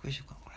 紹介しようか